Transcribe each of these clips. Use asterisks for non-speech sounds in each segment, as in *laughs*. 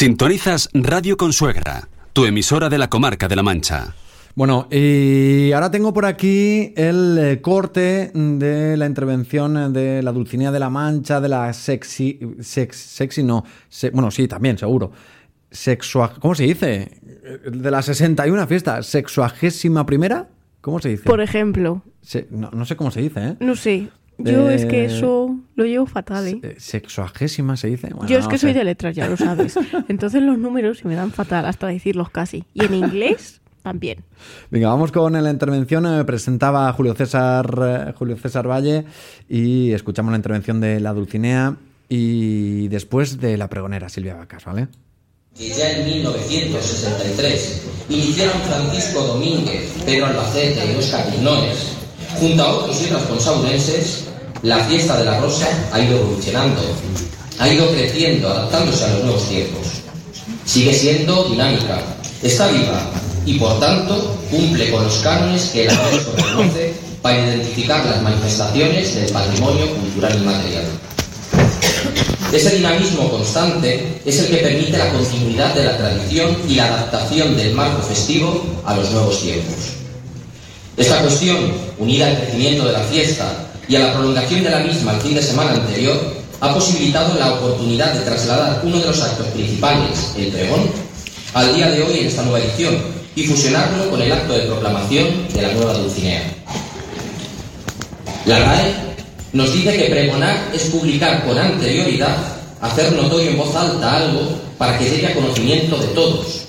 Sintonizas Radio Consuegra, tu emisora de la comarca de La Mancha. Bueno, y ahora tengo por aquí el eh, corte de la intervención de la Dulcinea de la Mancha, de la sexy, sex, sexy no, bueno, sí, también, seguro. Sexua, ¿Cómo se dice? De la 61 fiesta, sexuagésima primera, ¿cómo se dice? Por ejemplo. no, no sé cómo se dice, ¿eh? No sé. Yo es que eso lo llevo fatal, ¿eh? eh sexuagésima se dice. Yo es que soy de letras, ya lo sabes. *laughs* Entonces los números se me dan fatal hasta decirlos casi. Y en inglés también. Venga, vamos con la intervención. Me presentaba Julio César, eh, Julio César Valle y escuchamos la intervención de la Dulcinea y después de la pregonera Silvia Vacas, ¿vale? Que ya en 1963 iniciaron Francisco Domínguez, Pedro Albacete y Oscar Quinones, junto a otros irresponsabulenses, la fiesta de la rosa ha ido evolucionando, ha ido creciendo, adaptándose a los nuevos tiempos. Sigue siendo dinámica, está viva y por tanto cumple con los cánones que el UNESCO reconoce para identificar las manifestaciones del patrimonio cultural y material. Ese dinamismo constante es el que permite la continuidad de la tradición y la adaptación del marco festivo a los nuevos tiempos. Esta cuestión, unida al crecimiento de la fiesta y a la prolongación de la misma el fin de semana anterior, ha posibilitado la oportunidad de trasladar uno de los actos principales, el pregón, al día de hoy en esta nueva edición y fusionarlo con el acto de proclamación de la nueva Dulcinea. La RAE nos dice que pregonar es publicar con anterioridad, hacer notorio en voz alta algo para que llegue a conocimiento de todos.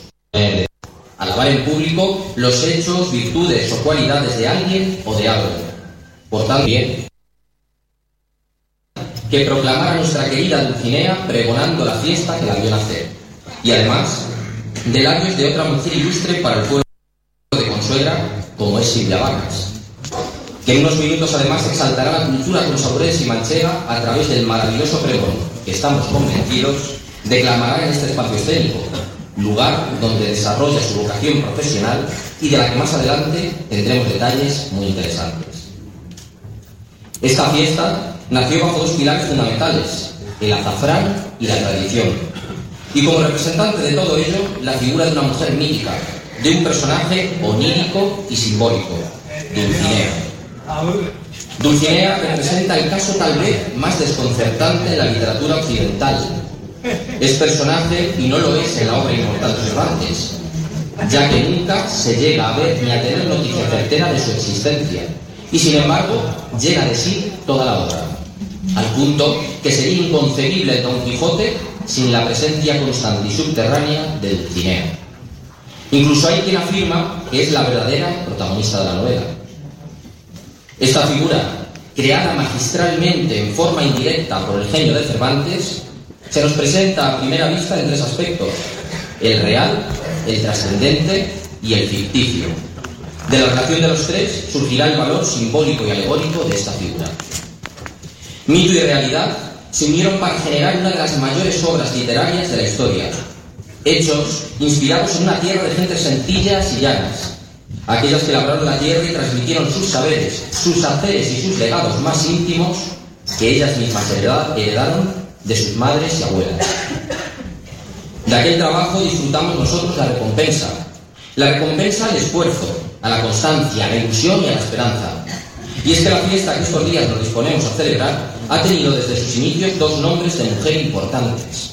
Alabar en público los hechos, virtudes o cualidades de alguien o de algo. Por tanto, bien, que proclamara nuestra querida Dulcinea pregonando la fiesta que la vio nacer. Y además, de labios de otra mujer ilustre para el pueblo de Consuegra, como es Silvia Vargas, que en unos minutos además exaltará la cultura consabores y manchega a través del maravilloso pregón que estamos convencidos declamará en este espacio escénico, lugar donde desarrolla su vocación profesional y de la que más adelante tendremos detalles muy interesantes. Esta fiesta nació bajo dos pilares fundamentales, el azafrán y la tradición. Y como representante de todo ello, la figura de una mujer mítica, de un personaje onírico y simbólico, Dulcinea. Dulcinea representa el caso tal vez más desconcertante de la literatura occidental. Es personaje y no lo es en la obra inmortal de Cervantes, ya que nunca se llega a ver ni a tener noticia certera de su existencia. Y sin embargo, llega de sí toda la obra al punto que sería inconcebible Don Quijote sin la presencia constante y subterránea del Dulcinea. Incluso hay quien afirma que es la verdadera protagonista de la novela. Esta figura, creada magistralmente en forma indirecta por el genio de Cervantes, se nos presenta a primera vista en tres aspectos, el real, el trascendente y el ficticio. De la relación de los tres surgirá el valor simbólico y alegórico de esta figura. Mito y realidad se unieron para generar una de las mayores obras literarias de la historia. Hechos inspirados en una tierra de gentes sencillas y llanas, aquellas que labraron la tierra y transmitieron sus saberes, sus haceres y sus legados más íntimos que ellas mismas heredaron de sus madres y abuelas. De aquel trabajo disfrutamos nosotros la recompensa, la recompensa al esfuerzo, a la constancia, a la ilusión y a la esperanza. Y es que la fiesta que estos días nos disponemos a celebrar ha tenido desde sus inicios dos nombres de mujer importantes.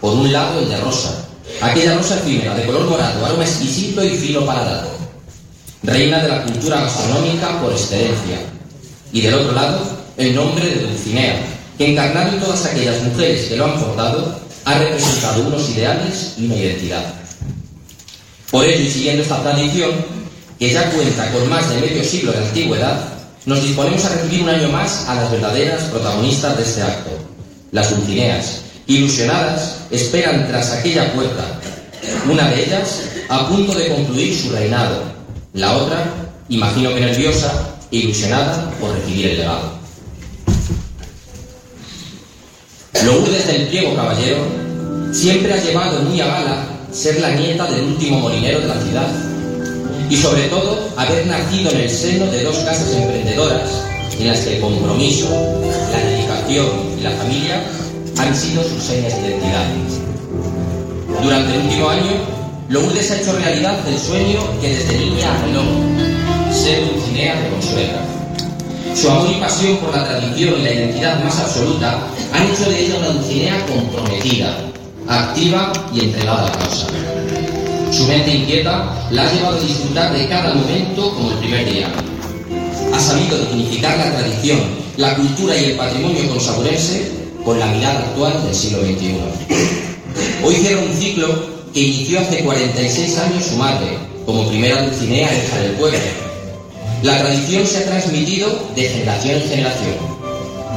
Por un lado, el de Rosa, aquella rosa efímera de color morado, aroma exquisito y fino paladar, reina de la cultura gastronómica por excelencia. Y del otro lado, el nombre de Dulcinea, que todas aquellas mujeres que lo han portado, ha representado unos ideales y una identidad. Por ello, y siguiendo esta tradición, que ya cuenta con más de medio siglo de antigüedad, nos disponemos a recibir un año más a las verdaderas protagonistas de este acto, las Dulcineas, ilusionadas, esperan tras aquella puerta. Una de ellas a punto de concluir su reinado, la otra, imagino que nerviosa, ilusionada por recibir el legado. Lourdes del Pliego Caballero siempre ha llevado muy a gala ser la nieta del último molinero de la ciudad y sobre todo haber nacido en el seno de dos casas emprendedoras en las que el compromiso, la dedicación y la familia han sido sus señas de identidad. Durante el último año, Lourdes ha hecho realidad el sueño que desde niña anheló, ser Dulcinea de Consuegra. Su amor y pasión por la tradición y la identidad más absoluta han hecho de ella una Dulcinea comprometida, activa y entregada a la causa. Su mente inquieta la ha llevado a disfrutar de cada momento como el primer día. Ha sabido dignificar la tradición, la cultura y el patrimonio consaburense con la mirada actual del siglo XXI. Hoy cierra un ciclo que inició hace 46 años su madre, como primera Dulcinea hija del pueblo. La tradición se ha transmitido de generación en generación.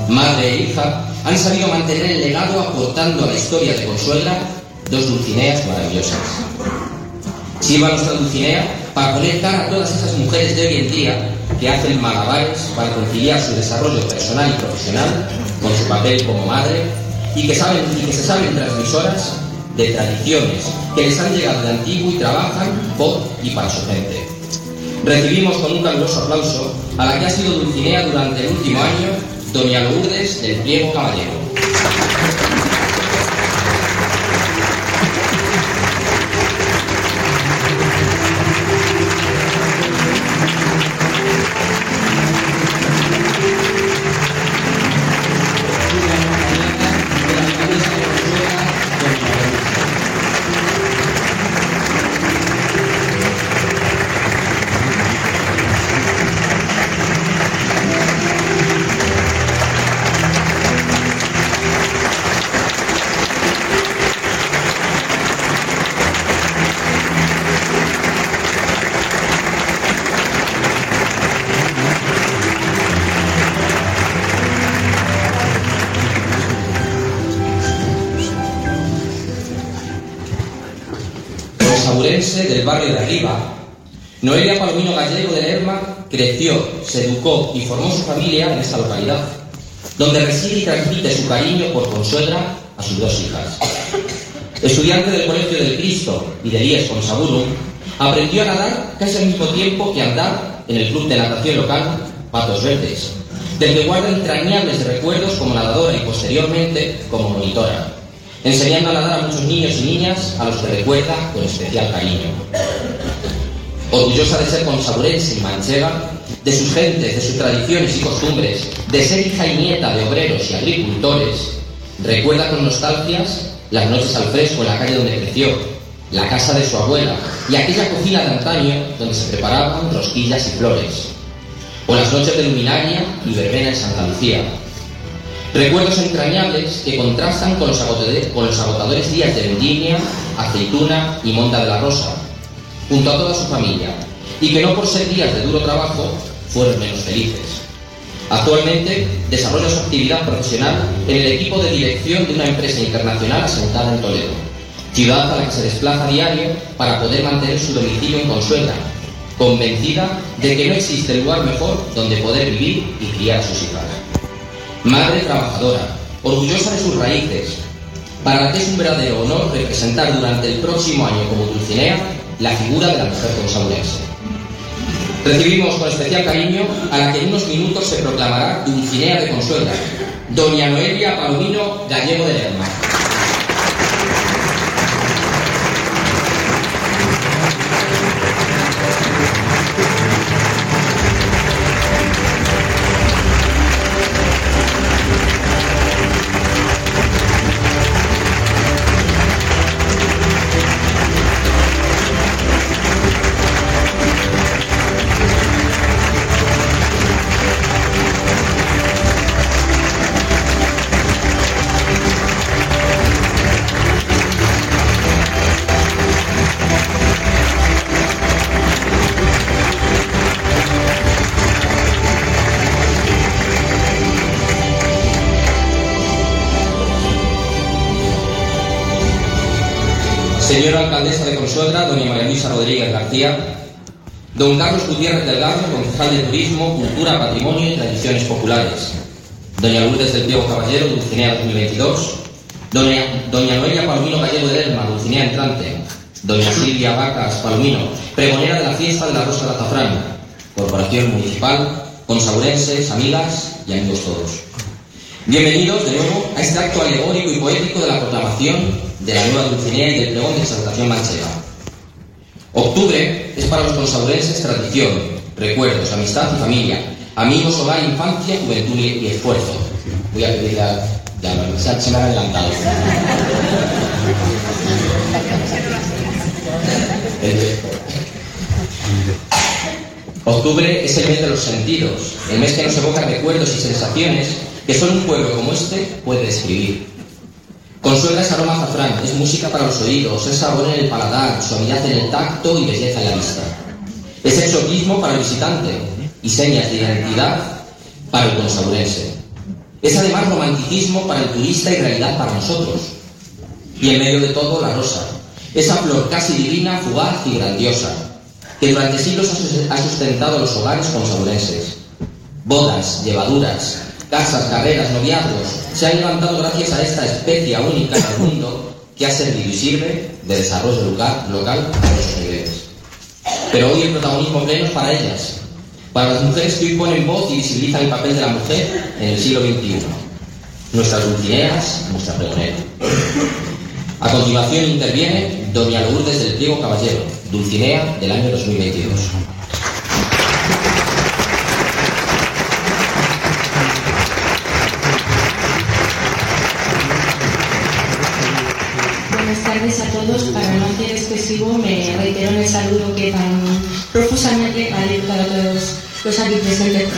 Madre e hija han sabido mantener el legado aportando a la historia de Consuegra dos Dulcineas maravillosas. Sirva nuestra Dulcinea para poner cara a todas esas mujeres de hoy en día que hacen malabares para conciliar su desarrollo personal y profesional con su papel como madre y que, saben, y que se saben transmisoras de tradiciones que les han llegado de antiguo y trabajan por y para su gente. Recibimos con un caluroso aplauso a la que ha sido Dulcinea durante el último año, Doña Lourdes del Pliego Caballero. Y formó su familia en esta localidad, donde reside y transmite su cariño por Consuegra a sus dos hijas. Estudiante del Colegio del Cristo y de IES Consaburum, aprendió a nadar casi al mismo tiempo que andar en el club de natación local Patos Verdes, del que guarda entrañables recuerdos como nadadora y posteriormente como monitora enseñando a nadar a muchos niños y niñas a los que recuerda con especial cariño. Orgullosa de ser consaburense y manchega, de sus gentes, de sus tradiciones y costumbres, de ser hija y nieta de obreros y agricultores, recuerda con nostalgias las noches al fresco en la calle donde creció, la casa de su abuela y aquella cocina de antaño donde se preparaban rosquillas y flores, o las noches de luminaria y verbena en Santa Lucía, Recuerdos entrañables que contrastan con los, agotadores, días de vendimia, aceituna y monta de la rosa, junto a toda su familia, y que no por ser días de duro trabajo fueron menos felices. Actualmente desarrolla su actividad profesional en el equipo de dirección de una empresa internacional asentada en Toledo, ciudad a la que se desplaza a diario para poder mantener su domicilio en Consuegra, convencida de que no existe lugar mejor donde poder vivir y criar a sus hijas madre trabajadora, orgullosa de sus raíces, para la que es un verdadero honor representar durante el próximo año como Dulcinea la figura de la mujer consabulense. Recibimos con especial cariño a la que en unos minutos se proclamará Dulcinea de Consuegra, doña Noelia Palomino Gallego de Lerma. Alcaldesa de Consuegra, doña María Luisa Rodríguez García, don Carlos Gutiérrez Delgado, concejal de Turismo, Cultura, Patrimonio y Tradiciones Populares, doña Lourdes del Diego Caballero, Dulcinea 2022, doña, doña Noelia Palomino Gallego de Lerma, Dulcinea Entrante, doña Silvia Vacas Palomino, pregonera de la fiesta de la Rosa de Azafrán, Corporación Municipal, consaurenses, amigas y amigos todos. Bienvenidos de nuevo a este acto alegórico y poético de la proclamación de la nueva Dulcinea y del pregón de exaltación manchega. Octubre es para los consaurenses tradición, recuerdos, amistad y familia, amigos, hogar, infancia, juventud y esfuerzo. Voy a pedir a... Ya, se, se me adelantado. Octubre es el mes de los sentidos, el mes que nos evoca recuerdos y sensaciones que solo un pueblo como este puede describir. Consuela es aroma azafrán, es música para los oídos, es sabor en el paladar, suavidad en el tacto y belleza en la vista. Es exotismo para el visitante y señas de identidad para el consaurense. Es además romanticismo para el turista y realidad para nosotros. Y en medio de todo, la rosa, esa flor casi divina, fugaz y grandiosa, que durante siglos ha sustentado los hogares consaurenses. Bodas, llevaduras, casas, carreras, noviazgos, se han levantado gracias a esta especie única en mundo que ha servido y sirve de desarrollo local, local a nuestros niveles. Pero hoy el protagonismo pleno es para ellas, para las mujeres que hoy ponen voz y visibilizan el papel de la mujer en el siglo XXI. Nuestras dulcineas, nuestra pregonera. A continuación interviene Doña Lourdes del Pliego Caballero, Dulcinea del año 2022. Buenas tardes a todos. Para no excesivo, me reitero en el saludo que tan profusamente ha dedicado a todos los aquí presentes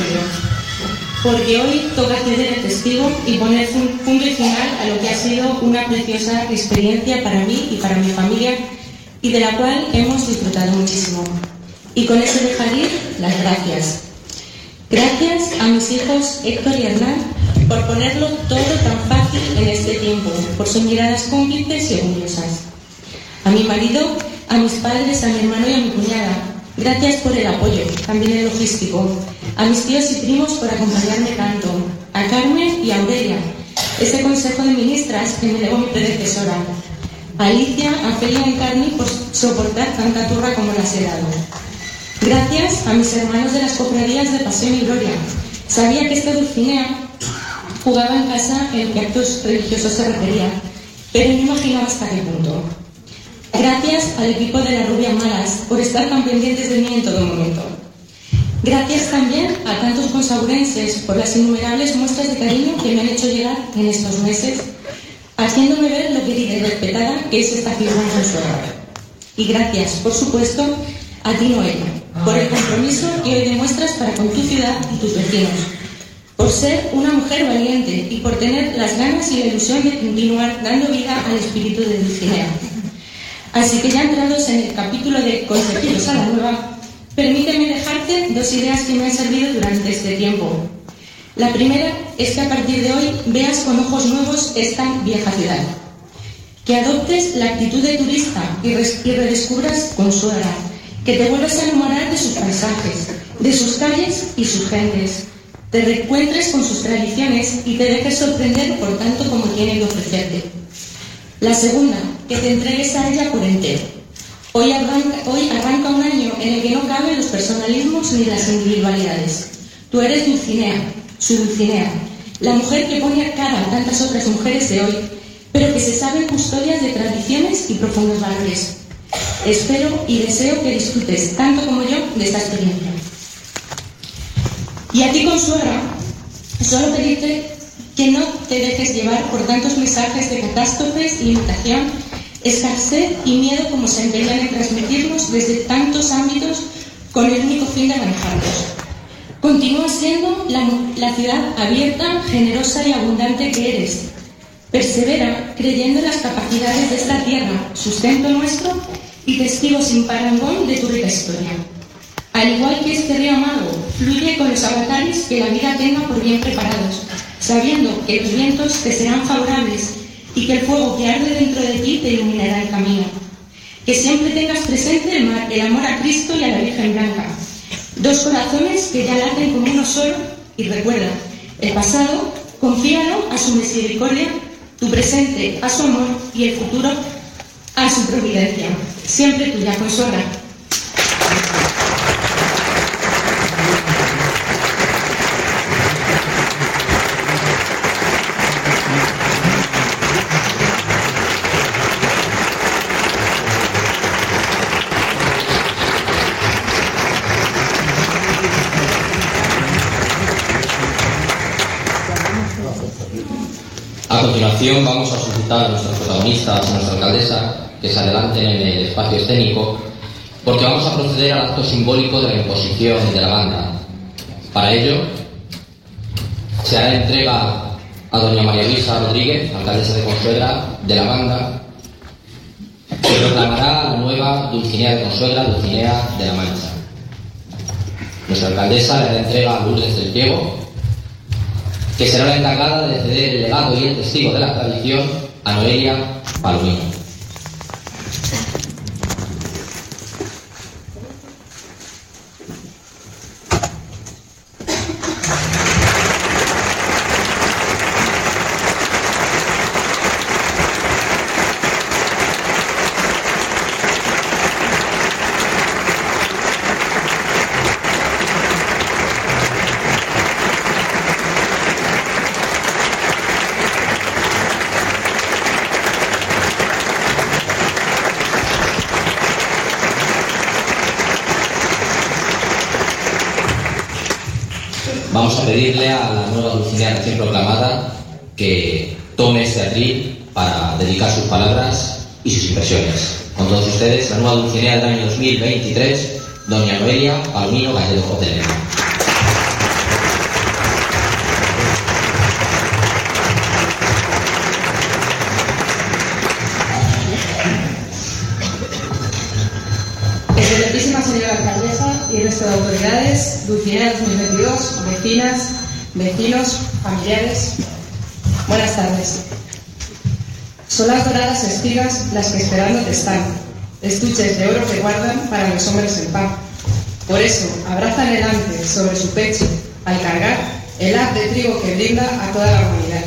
Porque hoy toca ceder el testigo y poner un punto y final a lo que ha sido una preciosa experiencia para mí y para mi familia y de la cual hemos disfrutado muchísimo. Y con eso dejar ir las gracias. Gracias a mis hijos Héctor y Hernán por ponerlo todo tan fácil en este tiempo, por sus miradas cómplices y orgullosas. A mi marido, a mis padres, a mi hermano y a mi cuñada, gracias por el apoyo, también el logístico. A mis tíos y primos por acompañarme tanto. A Carmen y a Aurelia, ese consejo de ministras que me legó mi predecesora. A Alicia, a Felia y Carni por soportar tanta turra como las he dado. Gracias a mis hermanos de las cofradías de Pasión y Gloria. Sabía que esta Dulcinea jugaba en casa en que actos religiosos se refería, pero no imaginaba hasta qué punto. Gracias al equipo de las Rubias Malas por estar tan pendientes de mí en todo momento. Gracias también a tantos consaurenses por las innumerables muestras de cariño que me han hecho llegar en estos meses, haciéndome ver lo querida y respetada que es esta su hogar. Y gracias, por supuesto, a ti, Noelia, por el compromiso que hoy demuestras para con tu ciudad y tus vecinos, por ser una mujer valiente y por tener las ganas y la ilusión de continuar dando vida al espíritu de Dulcinea. Así que ya entrados en el capítulo de Consejeros a la Nueva, permíteme dejarte dos ideas que me han servido durante este tiempo. La primera es que a partir de hoy veas con ojos nuevos esta vieja ciudad. Que adoptes la actitud de turista y, redescubras con su hogar. Que te vuelvas a enamorar de sus paisajes, de sus calles y sus gentes te reencuentres con sus tradiciones y te dejes sorprender por tanto como tiene que ofrecerte. La segunda, que te entregues a ella por entero. Hoy arranca, hoy arranca un año en el que no caben los personalismos ni las individualidades. Tú eres Dulcinea, su Dulcinea, la mujer que pone a cara a tantas otras mujeres de hoy, pero que se saben custodias de tradiciones y profundos valores. Espero y deseo que disfrutes tanto como yo de esta experiencia. Y a ti, consuela, solo pedirte que no te dejes llevar por tantos mensajes de catástrofes, limitación, escasez y miedo como se empeñan en transmitirnos desde tantos ámbitos con el único fin de manejarlos. Continúa siendo la, la ciudad abierta, generosa y abundante que eres. Persevera creyendo en las capacidades de esta tierra, sustento nuestro y testigo sin parangón de tu rica historia. Al igual que este río amado, fluye con los avatares que la vida tenga por bien preparados, sabiendo que los vientos te serán favorables y que el fuego que arde dentro de ti te iluminará el camino. Que siempre tengas presente el, amor a Cristo y a la Virgen Blanca, dos corazones que ya laten como uno solo y recuerda, el pasado, confíalo a su misericordia, tu presente a su amor y el futuro a su providencia. Siempre tuya, Consuela. Continuación vamos a solicitar a nuestros protagonistas, a nuestra alcaldesa, que se adelanten en el espacio escénico, porque vamos a proceder al acto simbólico de la imposición de la banda. Para ello, se hará entrega a doña María Luisa Rodríguez, alcaldesa de Consuegra, de la banda, que proclamará la nueva Dulcinea de Consuegra, Dulcinea de la Mancha. Nuestra alcaldesa le entrega a Lourdes del Piego, que será la encargada de ceder el legado y el testigo de la tradición a Noelia Palomino. Vamos a pedirle a la nueva Dulcinea recién proclamada que tome este atril para dedicar sus palabras y sus impresiones. Con todos ustedes, la nueva Dulcinea del año 2023, doña Noelia Palomino Gallego Hotelera. Excelentísima señora alcaldesa y resto de autoridades, Dulcinea 2022, vecinas, vecinos, familiares, buenas tardes. Son las doradas espigas las que esperando te están, estuches de oro que guardan para los hombres el pan. Por eso, abraza delante sobre su pecho, al cargar, el haz de trigo que brinda a toda la humanidad.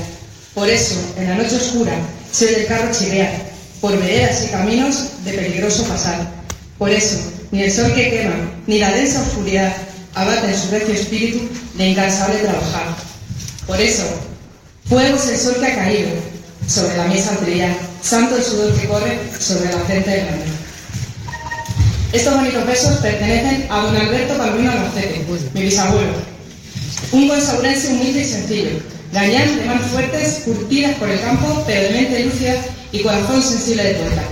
Por eso, en la noche oscura, se oye el carro chilear, por veredas y caminos de peligroso pasar. Por eso, ni el sol que quema, ni la densa oscuridad abaten su recio espíritu de incansable trabajar. Por eso, fuego es el sol que ha caído sobre la mesa trillar, santo el sudor que corre sobre la frente del grande. Estos bonitos versos pertenecen a don Alberto Palomino Albacete, mi bisabuelo, un consaurense humilde y sencillo, gañán de manos fuertes, curtidas por el campo, pero de mente lúcida y corazón sensible de poeta.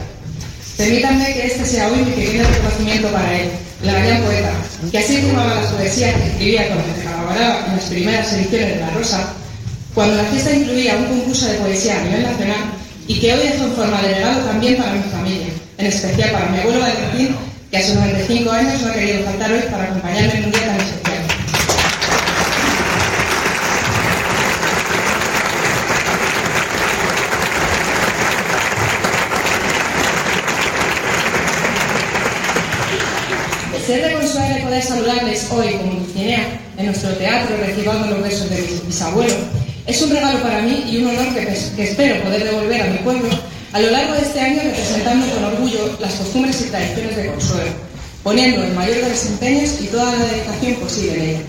Permítanme que este sea hoy mi pequeño reconocimiento para él, la gran poeta, que así firmaba las poesías que escribía cuando se colaboraba en las primeras ediciones de La Rosa, cuando la fiesta incluía un concurso de poesía a nivel nacional y que hoy dejó en forma de legado también para mi familia, en especial para mi abuelo Valentín, que a sus 95 años no ha querido faltar hoy para acompañarme en un día tan especial. Ser de consuelo poder saludarles hoy como Dulcinea en nuestro teatro recibando los versos de mi bisabuelo es un regalo para mí y un honor que, espero poder devolver a mi pueblo a lo largo de este año representando con orgullo las costumbres y tradiciones de Consuelo, poniendo el mayor de los empeños y toda la dedicación posible en ella.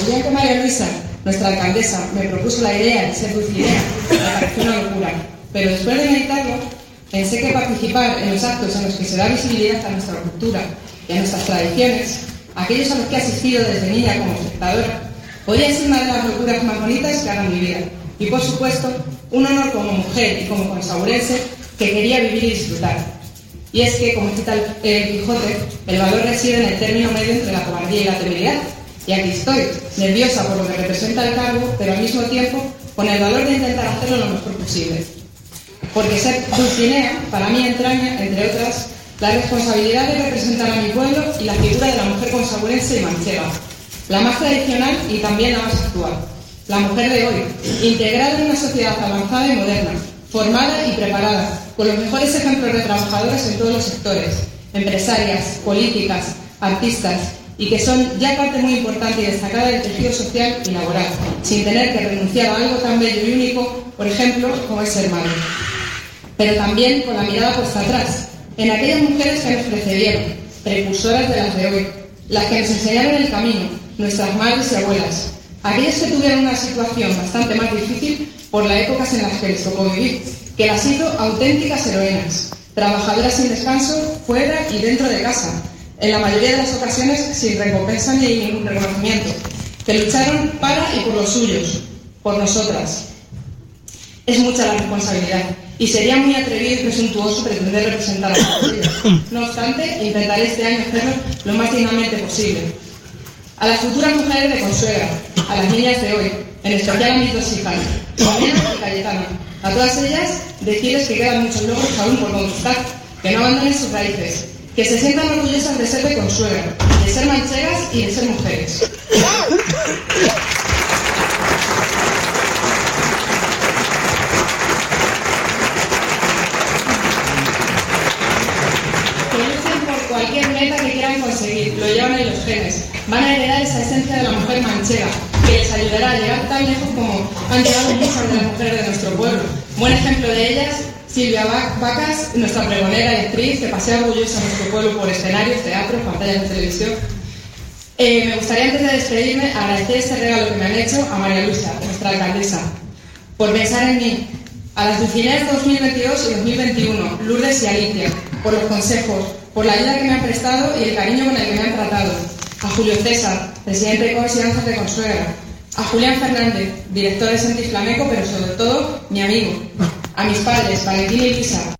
El día que María Luisa, nuestra alcaldesa, me propuso la idea de ser Dulcinea, me pareció una locura, pero después de meditarlo, pensé que participar en los actos en los que se da visibilidad a nuestra cultura y a nuestras tradiciones, aquellos a los que he asistido desde niña como espectadora, podría ser una de las locuras más bonitas que hagan mi vida. Y por supuesto, un honor como mujer y como consaurense que quería vivir y disfrutar. Y es que, como cita el, el Quijote, el valor reside en el término medio entre la cobardía y la temeridad. Y aquí estoy, nerviosa por lo que representa el cargo, pero al mismo tiempo con el valor de intentar hacerlo lo mejor posible. Porque ser Dulcinea, para mí, entraña, entre otras, la responsabilidad de representar a mi pueblo y la figura de la mujer consaurense y manchega, la más tradicional y también la más actual, la mujer de hoy, integrada en una sociedad avanzada y moderna, formada y preparada, con los mejores ejemplos de trabajadoras en todos los sectores, empresarias, políticas, artistas, y que son ya parte muy importante y destacada del tejido social y laboral, sin tener que renunciar a algo tan bello y único, por ejemplo, como es ser madre. Pero también con la mirada puesta atrás, en aquellas mujeres que nos precedieron, precursoras de las de hoy, las que nos enseñaron el camino, nuestras madres y abuelas, aquellas que tuvieron una situación bastante más difícil por las épocas en las que les tocó vivir, que las hizo auténticas heroínas, trabajadoras sin descanso, fuera y dentro de casa, en la mayoría de las ocasiones sin recompensa ni ningún reconocimiento, que lucharon para y por los suyos, por nosotras. Es mucha la responsabilidad y sería muy atrevido y presuntuoso pretender representar a todos No obstante, intentaré este año hacerlo lo más dignamente posible. A las futuras mujeres de Consuegra, a las niñas de hoy, en especial a mis dos hijas, Cayetana, a todas ellas decirles que quedan muchos logros aún por conquistar, que no abandonen sus raíces, que se sientan orgullosas de ser de Consuegra, de ser manchegas y de ser mujeres. Cualquier meta que quieran conseguir, lo llevan en los genes. Van a heredar esa esencia de la mujer manchega, que les ayudará a llegar tan lejos como han llegado muchas de las mujeres de nuestro pueblo. Buen ejemplo de ellas, Silvia Vacas, nuestra pregonera y actriz, que pasea orgullosa a nuestro pueblo por escenarios, teatros, pantallas de televisión. Eh, me gustaría antes de despedirme agradecer este regalo que me han hecho a María Luisa, nuestra alcaldesa, por pensar en mí, a las Dulcineas 2022 y 2021, Lourdes y Alicia, por los consejos, por la ayuda que me han prestado y el cariño con el que me han tratado. A Julio César, presidente de Cores y de Consuegra. A Julián Fernández, director de Sentis Flamenco, pero sobre todo mi amigo. A mis padres, Valentín y Lisa.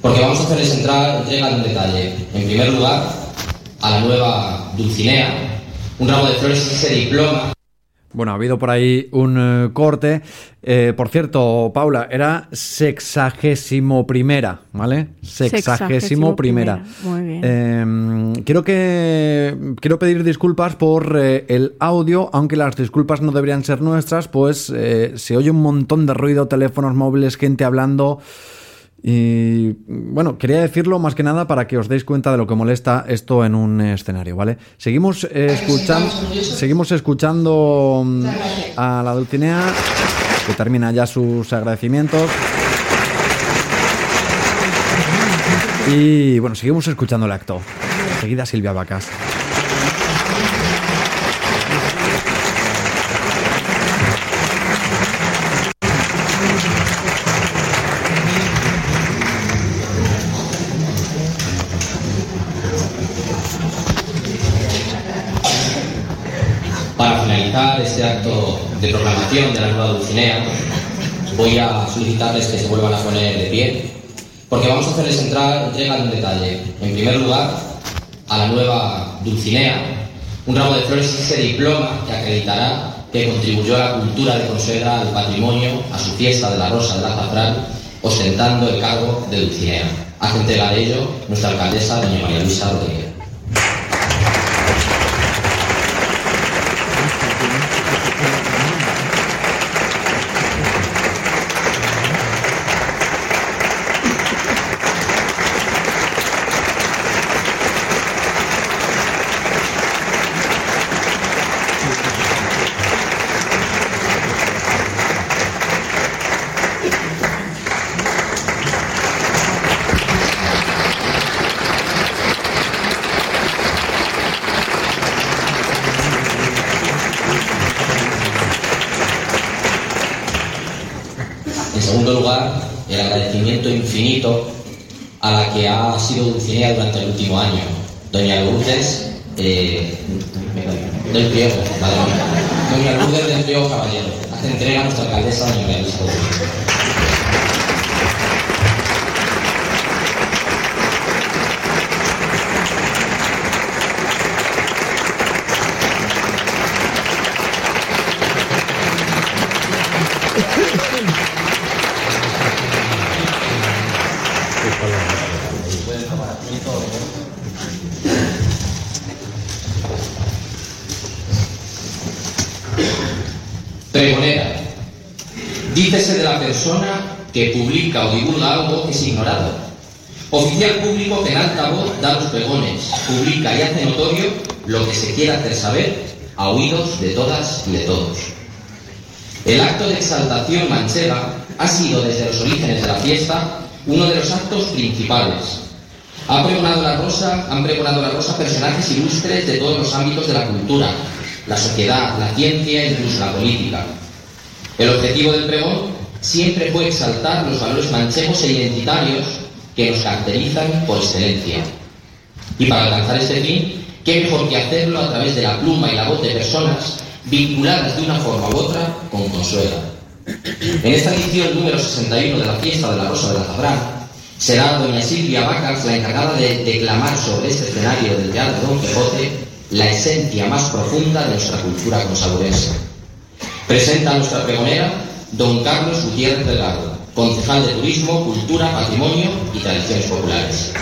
Porque vamos a hacerles entrar, de un detalle. En primer lugar, a la nueva Dulcinea, un ramo de flores y ese diploma. Bueno, ha habido por ahí un eh, corte. Eh, por cierto, Paula, era sexagésimo primera, ¿vale? Sexagésimo primera. Muy bien. Em, quiero que quiero pedir disculpas por eh, el audio, aunque las disculpas no deberían ser nuestras, pues se oye un montón de ruido, teléfonos móviles, gente hablando. Y bueno, quería decirlo más que nada para que os deis cuenta de lo que molesta esto en un escenario, ¿vale? Seguimos escuchando, seguimos escuchando mm, a la Dulcinea, que termina ya sus agradecimientos. Y bueno, seguimos escuchando el acto. Enseguida Silvia Vacas. Este acto de proclamación de la nueva Dulcinea, voy a solicitarles que se vuelvan a poner de pie, porque vamos a hacerles entrar, entrega de un detalle. En primer lugar, a la nueva Dulcinea, un ramo de flores y ese diploma que acreditará que contribuyó a la cultura de Consuegra, al patrimonio, a su fiesta de la Rosa del Azafrán, ostentando el cargo de Dulcinea. Hace de ello nuestra alcaldesa, doña María Luisa Rodríguez. En segundo lugar, el agradecimiento infinito a la que ha sido Dulcinea durante el último año, doña Lourdes eh, del Priego, madre mía. doña Lourdes del Priego Caballero. Hace entrega a nuestra alcaldesa, doña María persona que publica o divulga algo es ignorado. Oficial público que en alta voz da los pregones, publica y hace notorio lo que se quiera hacer saber a oídos de todas y de todos. El acto de exaltación manchega ha sido desde los orígenes de la fiesta uno de los actos principales. Ha pregonado la rosa, han pregonado la rosa personajes ilustres de todos los ámbitos de la cultura, la sociedad, la ciencia e incluso la política. El objetivo del pregón siempre fue exaltar los valores manchegos e identitarios que nos caracterizan por excelencia. Y para alcanzar este fin, qué mejor que hacerlo a través de la pluma y la voz de personas vinculadas de una forma u otra con Consuela. En esta edición número 61 de la fiesta de la Rosa del Azafrán, será doña Silvia Vacas la encargada de declamar sobre este escenario del Teatro Don Quijote la esencia más profunda de nuestra cultura consaburense. Presenta a nuestra pregonera don Carlos Gutiérrez Delgado, concejal de Turismo, Cultura, Patrimonio y Tradiciones Populares.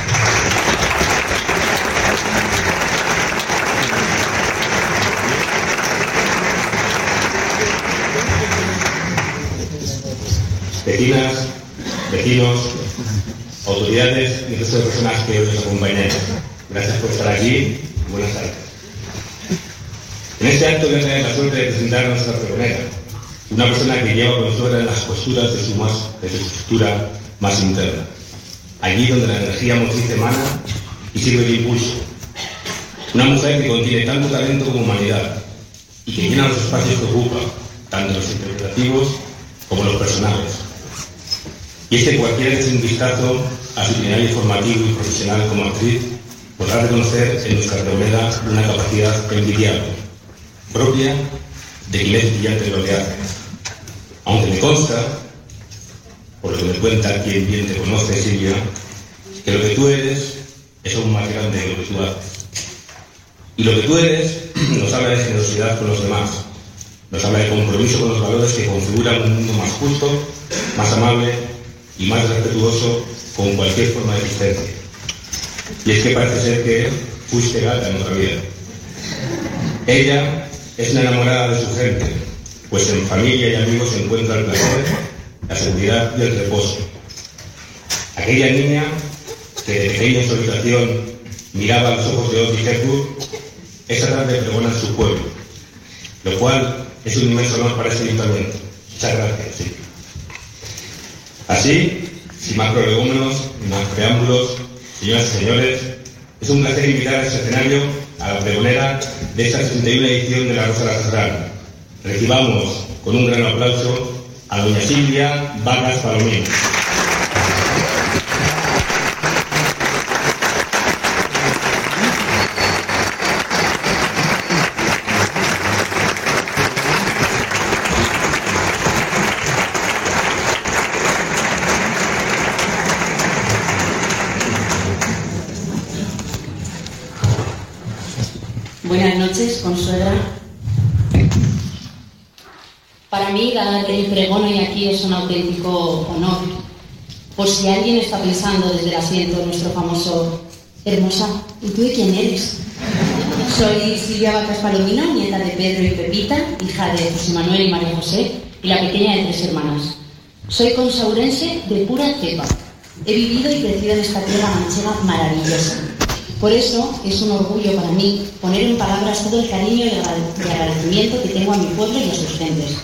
Vecinas, vecinos, autoridades y resto de personas que hoy nos acompañan. Gracias por estar aquí buenas tardes. En este acto voy a tener la suerte de presentar a nuestra pregonera, una persona que lleva consuela en las posturas de su, más, de su estructura más interna, allí donde la energía motriz emana y sirve de impulso. Una mujer que contiene tanto talento como humanidad y que llena los espacios que ocupa, tanto los interpretativos como los personales. Y es que cualquiera un vistazo a su itinerario formativo y profesional como actriz podrá reconocer en nuestra reunida una capacidad envidiable, propia de quien es brillante lo que hace. Aunque me consta, por lo que me cuenta quien bien te conoce, Silvia, que lo que tú eres es aún más grande de lo que tú haces. Y lo que tú eres *clears throat* nos habla de generosidad con los demás, nos habla de compromiso con los valores que configuran un mundo más justo, más amable y más respetuoso con cualquier forma de existencia. Y es que parece ser que fuiste gata en otra vida. Ella es una enamorada de su gente, pues en familia y amigos se encuentra el placer, la seguridad y el reposo. Aquella niña que de pequeña en su habitación miraba a los ojos de Hepburn, esa tarde pregona en su pueblo, lo cual es un inmenso honor para este ayuntamiento. Muchas gracias. Sí. Así, sin más prolegómenos, ni más preámbulos, señoras y señores, es un placer invitar a este escenario a la pregonera de esta 61 edición de la Rosa Serrana. Recibamos con un gran aplauso a doña Silvia Vargas Palomino. Buenas noches, consuegra. Para mí dar el pregón hoy aquí es un auténtico honor. Por si alguien está pensando desde el asiento nuestro famoso Hermosa, ¿y tú de quién eres? Soy Silvia Vacas Palomino, nieta de Pedro y Pepita, hija de José Manuel y María José, y la pequeña de tres hermanas. Soy consaurense de pura cepa. He vivido y crecido en esta tierra manchega maravillosa. Por eso es un orgullo para mí poner en palabras todo el cariño y agradecimiento que tengo a mi pueblo y a sus gentes.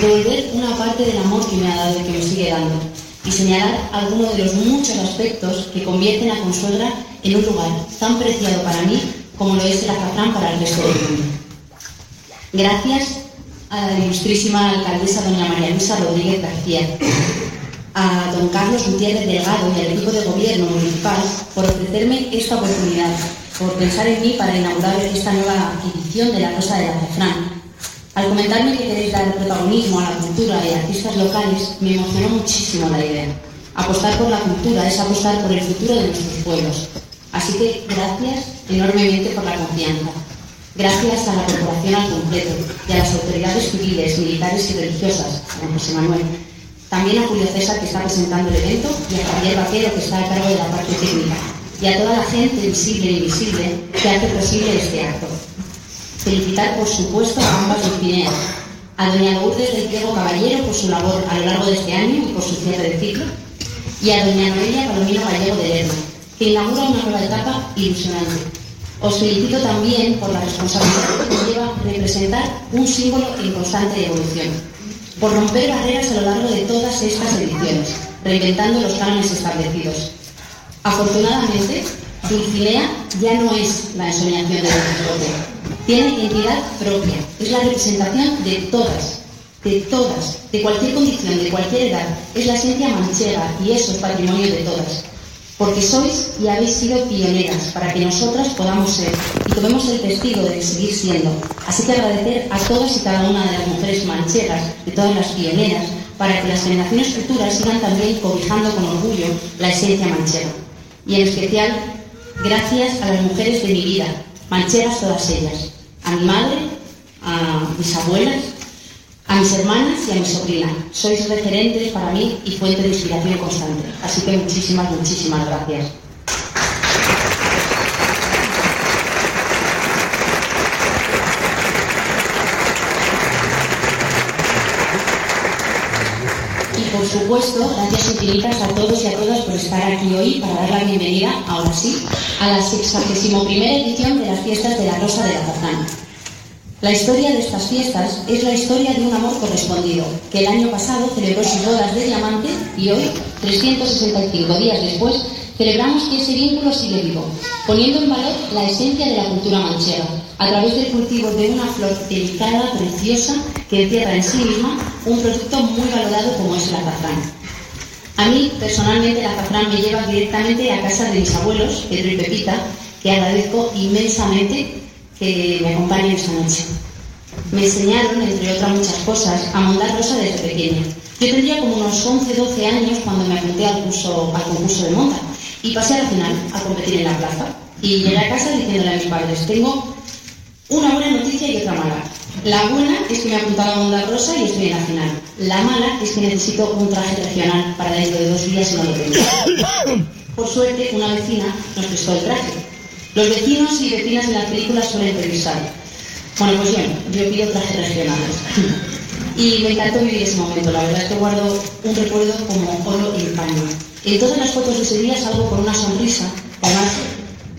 Devolver una parte del amor que me ha dado y que me sigue dando. Y señalar algunos de los muchos aspectos que convierten a Consuegra en un lugar tan preciado para mí como lo es el azafrán para el resto del mundo. Gracias a la ilustrísima alcaldesa doña María Luisa Rodríguez García, a don Carlos Gutiérrez Delgado y al equipo de gobierno municipal por ofrecerme esta oportunidad, por pensar en mí para inaugurar esta nueva edición de la Rosa del Azafrán. Al comentarme que queréis dar protagonismo a la cultura y a artistas locales, me emocionó muchísimo la idea. Apostar por la cultura es apostar por el futuro de nuestros pueblos. Así que gracias enormemente por la confianza. Gracias a la corporación al completo y a las autoridades civiles, militares y religiosas, como José Manuel, también a Julio César, que está presentando el evento, y a Javier Vaquero, que está a cargo de la parte técnica, y a toda la gente visible e invisible que hace posible este acto. Felicitar, por supuesto, a ambas Dulcineas, a doña Lourdes del Diego Caballero por su labor a lo largo de este año y por su cierre de ciclo, y a doña Noelia Palomino Gallego de Lerma, que inaugura una nueva etapa ilusionante. Os felicito también por la responsabilidad que conlleva representar un símbolo en constante evolución por romper barreras a lo largo de todas estas ediciones, reinventando los cánones establecidos. Afortunadamente, Dulcinea ya no es la ensoñación de Don. Tiene identidad propia. Es la representación de todas, de todas, de cualquier condición, de cualquier edad. Es la esencia manchega y eso es patrimonio de todas. porque sois y habéis sido pioneras para que nosotras podamos ser y tomemos el testigo de seguir siendo. Así que agradecer a todas y cada una de las mujeres mancheras, de todas las pioneras, para que las generaciones futuras sigan también cobijando con orgullo la esencia manchera. Y en especial, gracias a las mujeres de mi vida, mancheras todas ellas, a mi madre, a mis abuelas, a mis hermanas y a mi sobrina. Sois referentes para mí y fuente de inspiración constante. Así que muchísimas, muchísimas gracias. Y por supuesto, gracias infinitas a todos y a todas por estar aquí hoy para dar la bienvenida, ahora sí, a la 61 edición de las fiestas de la Rosa de la Azafrán. La historia de estas fiestas es la historia de un amor correspondido, que el año pasado celebró sus bodas de diamante y hoy, 365 días después, celebramos que ese vínculo sigue vivo, poniendo en valor la esencia de la cultura manchera, a través del cultivo de una flor delicada, preciosa, que encierra en sí misma un producto muy valorado como es el azafrán. A mí, personalmente, el azafrán me lleva directamente a casa de mis abuelos, Pedro y Pepita, que agradezco inmensamente que me acompañen esta noche. Me enseñaron, entre otras muchas cosas, a montar rosa desde pequeña. Yo tendría como unos 11, 12 años cuando me apunté al, curso, al concurso de monta y pasé a la final a competir en la plaza. Y llegué a casa diciéndole a mis padres, tengo una buena noticia y otra mala. La buena es que me he apuntado a montar rosa y estoy en la final. La mala es que necesito un traje regional para dentro de dos días y no lo tengo. Por suerte, una vecina nos prestó el traje los vecinos y vecinas de la película suelen entrevistar. Bueno, pues bien, yo pido trajes regionales. Y me encantó vivir ese momento. La verdad es que guardo un recuerdo como oro en paño. En todas las fotos de ese día salgo con una sonrisa. Además,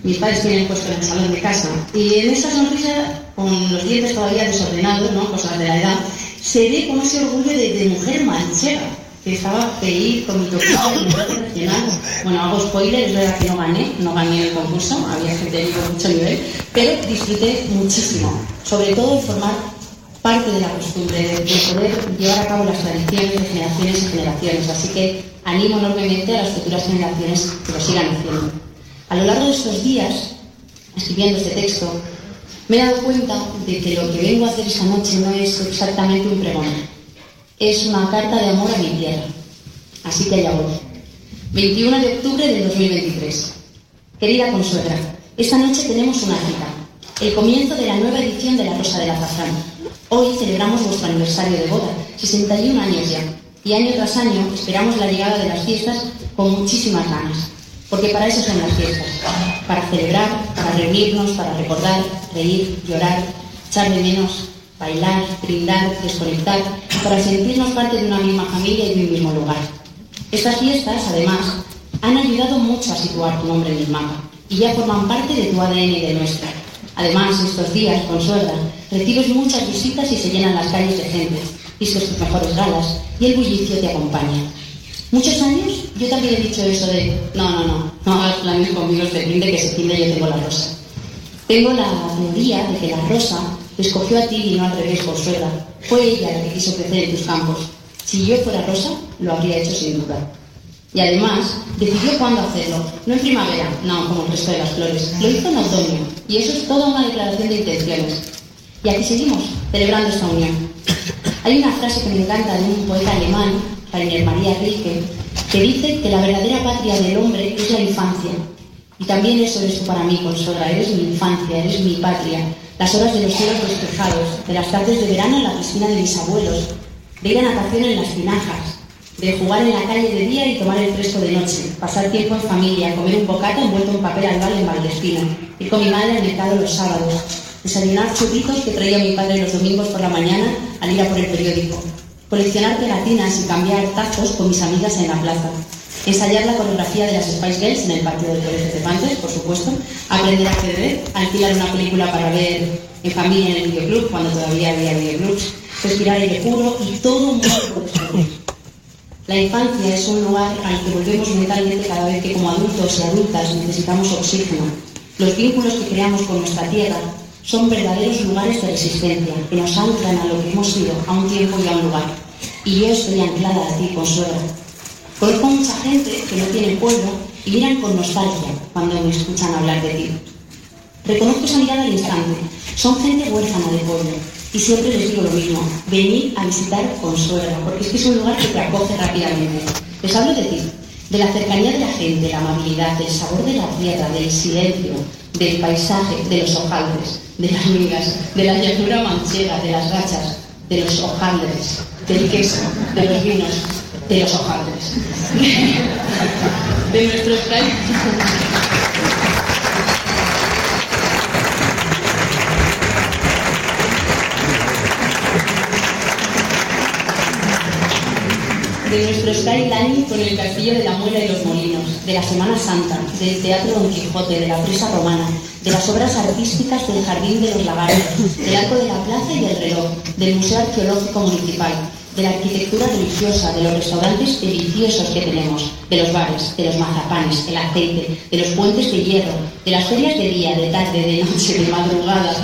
mis padres tienen puesto en el salón de casa. Y en esa sonrisa, con los dientes todavía desordenados, ¿no? cosas de la edad, se ve con ese orgullo de, de mujer manchera que estaba feliz con mi torneo regional. Bueno, hago spoiler, es verdad que no gané, no gané el concurso, había gente de mucho nivel, pero disfruté muchísimo, sobre todo de formar parte de la costumbre, de, poder llevar a cabo las tradiciones de generaciones y generaciones. Así que animo enormemente a las futuras generaciones que lo sigan haciendo. A lo largo de estos días, escribiendo este texto, me he dado cuenta de que lo que vengo a hacer esta noche no es exactamente un pregón es una carta de amor a mi tierra. Así que allá voy. 21 de octubre de 2023. Querida consuegra, esta noche tenemos una cita, el comienzo de la nueva edición de La Rosa del Azafrán. Hoy celebramos vuestro aniversario de boda, 61 años ya, y año tras año esperamos la llegada de las fiestas con muchísimas ganas, porque para eso son las fiestas, para celebrar, para reunirnos, para recordar, reír, llorar, echar de menos, bailar, brindar, desconectar, para sentirnos parte de una misma familia y de un mismo lugar. Estas fiestas, además, han ayudado mucho a situar tu nombre en el mapa y ya forman parte de tu ADN y de nuestra. Además, estos días, consuela, recibes muchas visitas y se llenan las calles de gente, vistes tus mejores galas y el bullicio te acompaña. Muchos años yo también he dicho eso de, no, no, no, no hagas planes conmigo este brinde que se tiende yo tengo la rosa. Tengo la teoría de que la rosa escogió a ti y no al revés, Consuela. Fue ella la que quiso crecer en tus campos. Si yo fuera Rosa, lo habría hecho sin duda. Y además, decidió cuándo hacerlo. No en primavera, no como el resto de las flores. Lo hizo en otoño. Y eso es toda una declaración de intenciones. Y aquí seguimos, celebrando esta unión. Hay una frase que me encanta de un poeta alemán, Rainer María Rilke, que dice que la verdadera patria del hombre es la infancia. Y también eso eres tú para mí, Consuela. Eres mi infancia, eres mi patria las horas de los cielos despejados, de las tardes de verano en la piscina de mis abuelos, de ir a natación en las tinajas, de jugar en la calle de día y tomar el fresco de noche, pasar tiempo en familia, comer un bocata envuelto en papel albal en Valdespino, ir con mi madre al mercado los sábados, desayunar churritos que traía mi padre los domingos por la mañana al ir a por el periódico, coleccionar pegatinas y cambiar tazos con mis amigas en la plaza, ensayar la coreografía de las Spice Girls en el patio del Colegio de por supuesto, aprender a ajedrez, alquilar una película para ver en familia en el videoclub, cuando todavía había videoclubs, respirar aire puro y todo un mundo La infancia es un lugar al que volvemos mentalmente cada vez que como adultos y adultas necesitamos oxígeno. Los vínculos que creamos con nuestra tierra son verdaderos lugares de resistencia que nos anclan a lo que hemos sido, a un tiempo y a un lugar. Y yo estoy anclada a ti, Consuelo Conozco mucha gente que no tiene pueblo y miran con nostalgia cuando me escuchan hablar de ti. Reconozco esa mirada al instante. Son gente huérfana de pueblo. Y siempre les digo lo mismo, venid a visitar Consuela, porque es que es un lugar que te acoge rápidamente. Les hablo de ti, de la cercanía de la gente, la amabilidad, del sabor de la tierra, del silencio, del paisaje, de los hojaldres, de las migas, de la llanura manchega, de las gachas, de los hojaldres, del queso, de los vinos, de los hojaldres, *laughs* de nuestros países. De nuestro skyline con el castillo de la Muela y los Molinos, de la Semana Santa, del Teatro Don Quijote, de la Presa Romana, de las obras artísticas del Jardín de los Lagares, del Arco de la Plaza y del Reloj, del Museo Arqueológico Municipal, de la arquitectura religiosa, de los restaurantes deliciosos que tenemos, de los bares, de los mazapanes, el aceite, de los puentes de hierro, de las ferias de día, de tarde, de noche, de madrugada,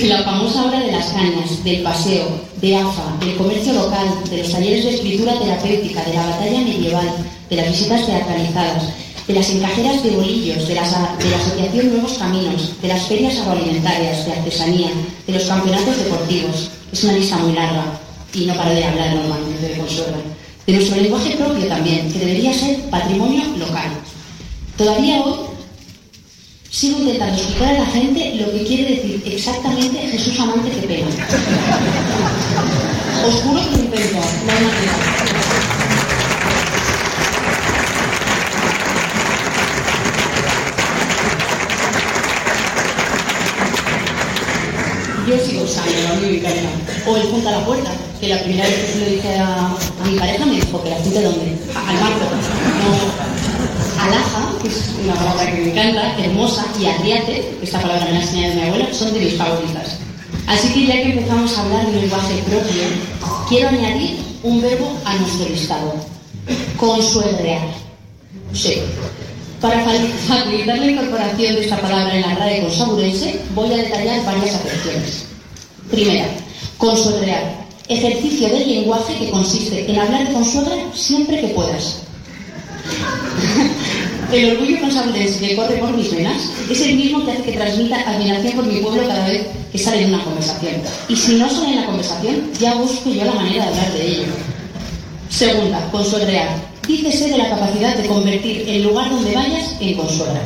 de la famosa hora de las cañas, del paseo, de AFA, del comercio local, de los talleres de escritura terapéutica, de la batalla medieval, de las visitas teatralizadas, de las encajeras de bolillos, de, de la asociación Nuevos Caminos, de las ferias agroalimentarias, de artesanía, de los campeonatos deportivos. Es una lista muy larga y no paro de hablar normalmente de Consuelo. De nuestro lenguaje propio también, que debería ser patrimonio local. Todavía hoy sigo intentando explicar a la gente lo que quiere decir exactamente Jesús amante que pena. Os juro que lo hay manera. Yo sigo usando a mí me encanta. O el punta a la puerta, que la primera vez que se lo dije a, a mi pareja me dijo que la apunte dónde? Al marco. No, Alaja, que es una palabra que me encanta, hermosa, y arriate, esta palabra me la enseñado mi abuela, son de mis favoritas. Así que ya que empezamos a hablar de lenguaje propio, quiero añadir un verbo a nuestro listado. Consuegrear. Sí. Para facilitar la incorporación de esta palabra en la RAE consaburense, voy a detallar varias acepciones. Primera, consuegrear. Ejercicio del lenguaje que consiste en hablar de consuegra siempre que puedas. El orgullo consaburense que corre por mis venas es el mismo que hace que transmita admiración por mi pueblo cada vez que sale en una conversación. Y si no sale en la conversación, ya busco yo la manera de hablar de ello. Segunda, consuegrear. Dícese de la capacidad de convertir el lugar donde vayas en consuegra.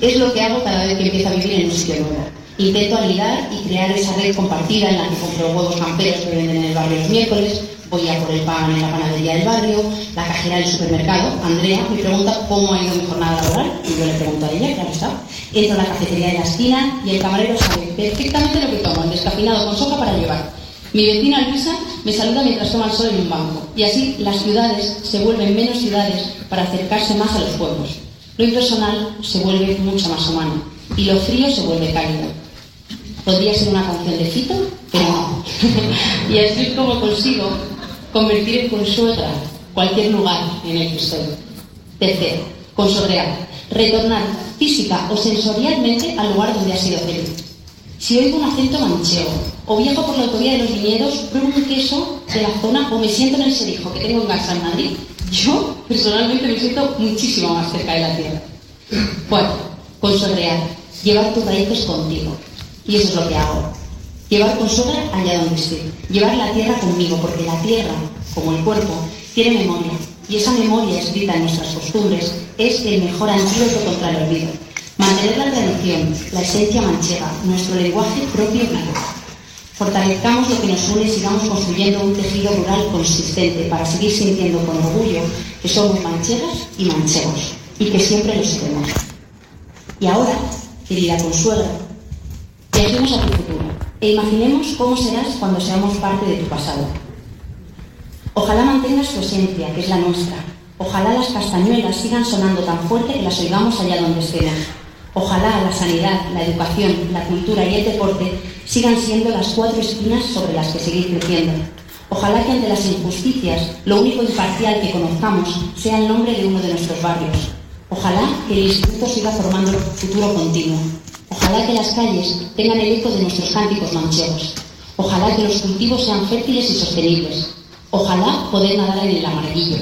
Es lo que hago cada vez que empiezo a vivir en un sitio nuevo. Intento anidar y crear esa red compartida en la que compro huevos camperos que venden en el barrio los miércoles, voy a por el pan en la panadería del barrio, la cajera del supermercado, Andrea, me pregunta cómo ha ido mi jornada laboral, y yo le pregunto a ella, claro está. Entro a la cafetería de la esquina y el camarero sabe perfectamente lo que tomo, el descafeinado con soja para llevar. Mi vecina Luisa me saluda mientras toma el sol en un banco. Y así las ciudades se vuelven menos ciudades para acercarse más a los pueblos. Lo impersonal se vuelve mucho más humano y lo frío se vuelve cálido. Podría ser una canción de Fito, pero no. *laughs* y así es como consigo convertir en consuegra cualquier lugar en el que estoy. Tercero, consobrear. Retornar física o sensorialmente al lugar donde ha sido feliz. Si oigo un acento manchego, o viajo por la autovía de los viñedos, pruebo un queso de la zona o me siento en el serijo que tengo en casa en Madrid, yo personalmente me siento muchísimo más cerca de la tierra. Bueno, consobrear, llevar tus raíces contigo. Y eso es lo que hago. Llevar consogra allá donde esté. Llevar la tierra conmigo, porque la tierra, como el cuerpo, tiene memoria. Y esa memoria escrita en nuestras costumbres es el mejor antídoto contra el olvido. Mantener la tradición, la esencia manchega, nuestro lenguaje propio vivo. Fortalezcamos lo que nos une y sigamos construyendo un tejido rural consistente para seguir sintiendo con orgullo que somos manchegas y manchegos y que siempre lo seremos. Y ahora, querida consuegra, viajemos a tu futuro e imaginemos cómo serás cuando seamos parte de tu pasado. Ojalá mantengas tu esencia, que es la nuestra. Ojalá las castañuelas sigan sonando tan fuerte que las oigamos allá donde estén. Ojalá la sanidad, la educación, la cultura y el deporte sigan siendo las cuatro espinas sobre las que seguir creciendo. Ojalá que ante las injusticias lo único imparcial que conozcamos sea el nombre de uno de nuestros barrios. Ojalá que el instituto siga formando futuro continuo. Ojalá que las calles tengan el eco de nuestros cánticos manchegos. Ojalá que los cultivos sean fértiles y sostenibles. Ojalá poder nadar en el amarillo.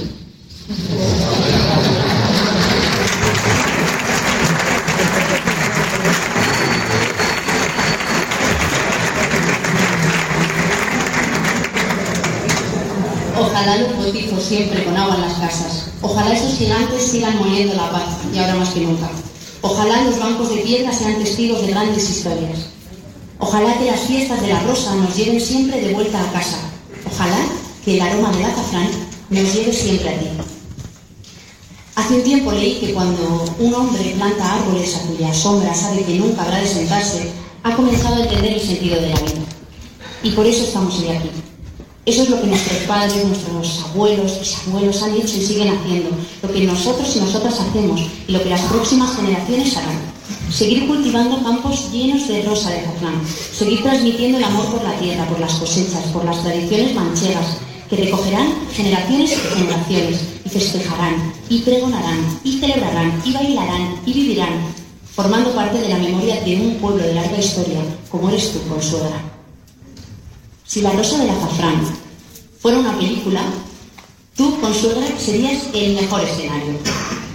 Ojalá los botijos siempre con agua en las casas. Ojalá esos gigantes sigan moviendo la paz y ahora más que nunca. Ojalá los bancos de piedra sean testigos de grandes historias. Ojalá que las fiestas de la rosa nos lleven siempre de vuelta a casa. Ojalá que el aroma del azafrán nos lleve siempre a ti. Hace un tiempo leí que cuando un hombre planta árboles a cuya sombra sabe que nunca habrá de sentarse, ha comenzado a entender el sentido de la vida. Y por eso estamos hoy aquí. Eso es lo que nuestros padres, nuestros abuelos, bisabuelos han hecho y siguen haciendo, lo que nosotros y nosotras hacemos y lo que las próximas generaciones harán. Seguir cultivando campos llenos de rosa de azafrán, seguir transmitiendo el amor por la tierra, por las cosechas, por las tradiciones manchegas, que recogerán generaciones y generaciones, y festejarán, y pregonarán, y celebrarán, y bailarán, y vivirán, formando parte de la memoria de un pueblo de larga historia, como eres tú, Consuegra. Si La Rosa del Azafrán fuera una película, tú, Consuegra, serías el mejor escenario.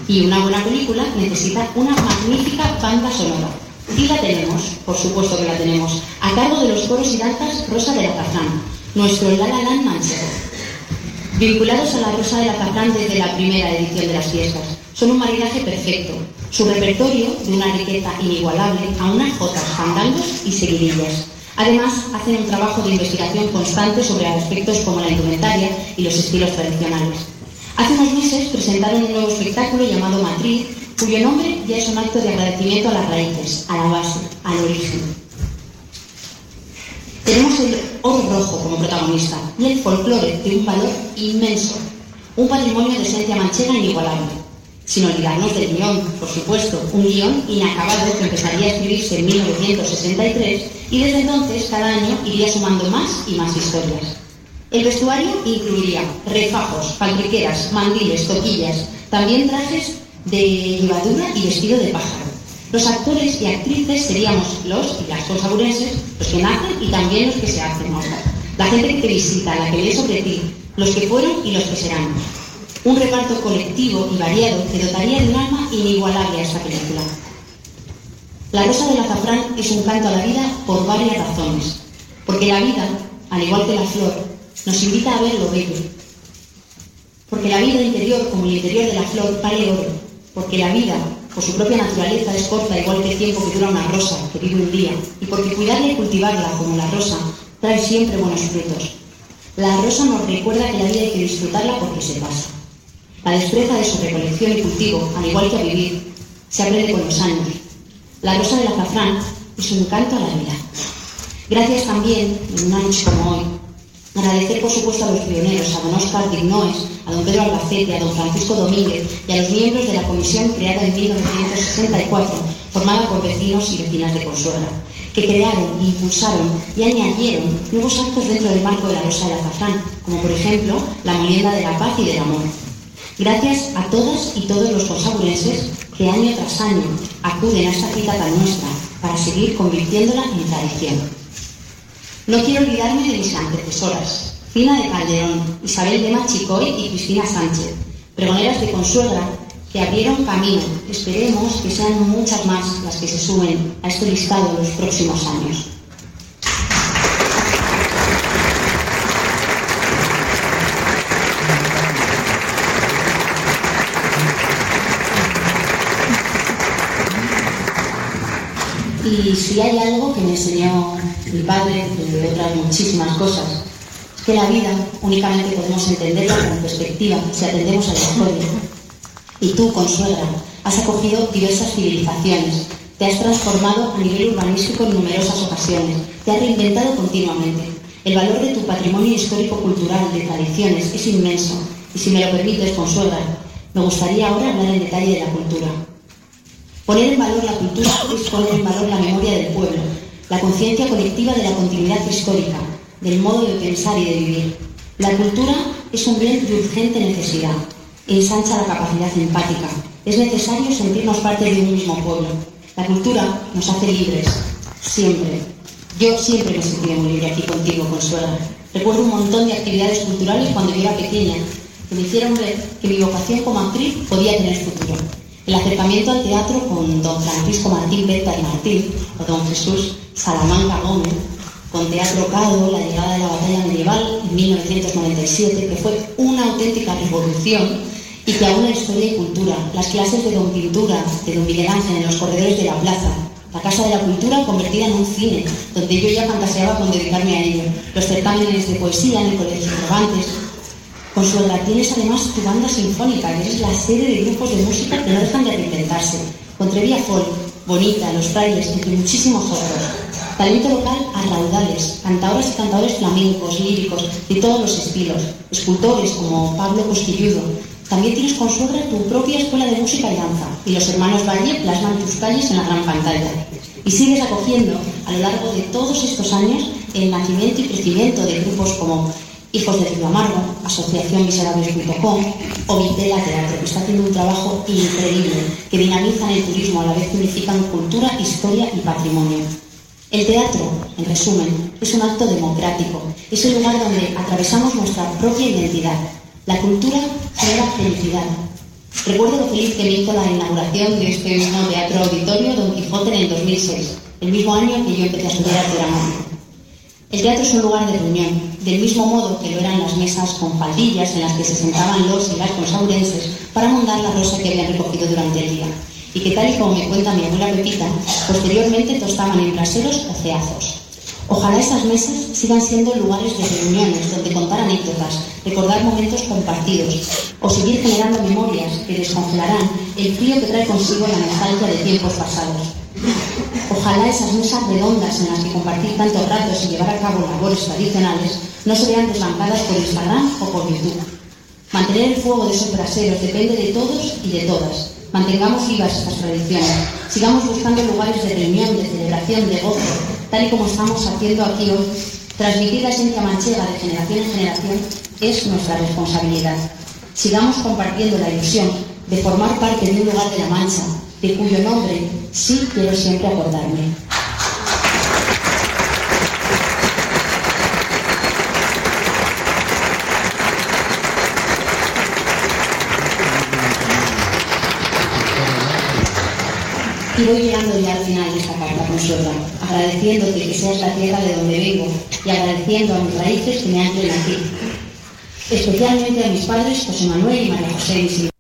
Y una buena película necesita una magnífica banda sonora. Y la tenemos, por supuesto que la tenemos, a cargo de los coros y danzas Rosa del Azafrán, nuestro La La Land manchego. Vinculados a la Rosa del Azafrán desde la primera edición de las fiestas, son un maridaje perfecto. Su repertorio de una riqueza inigualable a unas jotas, fandangos y seguidillas. Además, hacen un trabajo de investigación constante sobre aspectos como la indumentaria y los estilos tradicionales. Hace unos meses presentaron un nuevo espectáculo llamado Matriz, cuyo nombre ya es un acto de agradecimiento a las raíces, a la base, al origen. Tenemos el oro rojo como protagonista y el folclore de un valor inmenso, un patrimonio de esencia manchega inigualable. Sin olvidarnos del guion, por supuesto, un guion inacabado que empezaría a escribirse en 1963 y desde entonces cada año iría sumando más y más historias. El vestuario incluiría refajos, faltriqueras, mandiles, toquillas, también trajes de llevadura y vestido de pájaro. Los actores y actrices seríamos los y las consaburenses, los que nacen y también los que se hacen La gente que visita, la que lee sobre ti, los que fueron y los que serán. Un reparto colectivo y variado que dotaría de un alma inigualable a esta película. La Rosa del Azafrán es un canto a la vida por varias razones. Porque la vida, al igual que la flor, nos invita a ver lo bello. Porque la vida interior, como el interior de la flor, vale oro. Porque la vida, por su propia naturaleza, es corta, igual que el tiempo que dura una rosa, que vive un día. Y porque cuidarla y cultivarla, como la rosa, trae siempre buenos frutos. La rosa nos recuerda que la vida hay que disfrutarla porque se pasa. La destreza de su recolección y cultivo, al igual que a vivir, se aprende con los años. La rosa del azafrán es un canto a la vida. Gracias también, en una noche como hoy, Agradecer, por supuesto, a los pioneros, a don Oscar Dignoes, a don Pedro Albacete, a don Francisco Domínguez y a los miembros de la comisión creada en 1964, formada por vecinos y vecinas de Consuegra, que crearon, impulsaron y añadieron nuevos actos dentro del marco de la Rosa del Azafrán, como por ejemplo la molienda de la paz y del amor. Gracias a todas y todos los consaburenses que año tras año acuden a esta cita tan nuestra para seguir convirtiéndola en tradición. No quiero olvidarme de mis antecesoras, Fina de Calderón, Isabel de Machicoy y Cristina Sánchez, pregoneras de Consuegra, que abrieron camino. Esperemos que sean muchas más las que se suben a este listado en los próximos años. Y si hay algo que me enseñó mi padre, de otras muchísimas cosas, es que la vida únicamente podemos entenderla con perspectiva si atendemos a la historia. Y tú, Consuegra, has acogido diversas civilizaciones, te has transformado a nivel urbanístico en numerosas ocasiones, te has reinventado continuamente. El valor de tu patrimonio histórico-cultural de tradiciones es inmenso, y si me lo permites, Consuegra, me gustaría ahora hablar en detalle de la cultura. Poner en valor la cultura es poner en valor la memoria del pueblo, la conciencia colectiva de la continuidad histórica, del modo de pensar y de vivir. La cultura es un bien de urgente necesidad, ensancha la capacidad empática. Es necesario sentirnos parte de un mismo pueblo. La cultura nos hace libres, siempre. Yo siempre me sentí muy libre aquí contigo, Consuela. Recuerdo un montón de actividades culturales cuando yo era pequeña, que me hicieron ver que mi vocación como actriz podía tener futuro. El acercamiento al teatro con don Francisco Martín Berta y Martín, o don Jesús Salamanca Gómez, con Teatro Cado, la llegada de la batalla medieval en 1997, que fue una auténtica revolución y que aún la historia y cultura, las clases de don Pintura, de don Miguel Ángel en los corredores de la plaza, la Casa de la Cultura convertida en un cine, donde yo ya fantaseaba con dedicarme a ello, los certámenes de poesía en el Colegio Cervantes. Consuela, tienes además tu banda sinfónica, que es la sede de grupos de música que no dejan de reinventarse. Contrevía Folk, Bonita, Los Frailes, entre muchísimos otros. Talento local a raudales, cantadoras y cantadores flamencos, líricos, de todos los estilos, escultores como Pablo Costilludo, también tienes con suegra tu propia escuela de música y danza, y los hermanos Valle plasman tus calles en la gran pantalla. Y sigues acogiendo a lo largo de todos estos años el nacimiento y crecimiento de grupos como Hijos de Río Amargo, Asociación Miserables.com o Vitela Teatro, que está haciendo un trabajo increíble, que dinamizan el turismo a la vez que unifican cultura, historia y patrimonio. El teatro, en resumen, es un acto democrático, es el lugar donde atravesamos nuestra propia identidad, la cultura genera felicidad. Recuerdo lo feliz que me hizo la inauguración de este mismo teatro auditorio Don Quijote en el 2006, el mismo año que yo empecé a estudiar dramático. El teatro es un lugar de reunión, del mismo modo que lo eran las mesas con faldillas en las que se sentaban los y las consaurenses para mondar la rosa que habían recogido durante el día, y que tal y como me cuenta mi abuela Pepita, posteriormente tostaban en braseros o ceazos. Ojalá esas mesas sigan siendo lugares de reuniones donde contar anécdotas, recordar momentos compartidos o seguir generando memorias que descongelarán el frío que trae consigo la nostalgia de tiempos pasados. Ojalá esas mesas redondas en las que compartir tantos ratos y llevar a cabo labores tradicionales no se vean deslampadas por Instagram o por YouTube. Mantener el fuego de esos braseros depende de todos y de todas. Mantengamos vivas estas tradiciones. Sigamos buscando lugares de reunión, de celebración, de gozo, tal y como estamos haciendo aquí hoy. Transmitir la esencia manchega de generación en generación es nuestra responsabilidad. Sigamos compartiendo la ilusión de formar parte de un lugar de la Mancha, de cuyo nombre sí quiero siempre acordarme. Y voy llegando ya al final de esta carta, Consuela, agradeciéndote que seas la tierra de donde vengo y agradeciendo a mis raíces que me anclen aquí. Especialmente a mis padres, José Manuel y María José, mis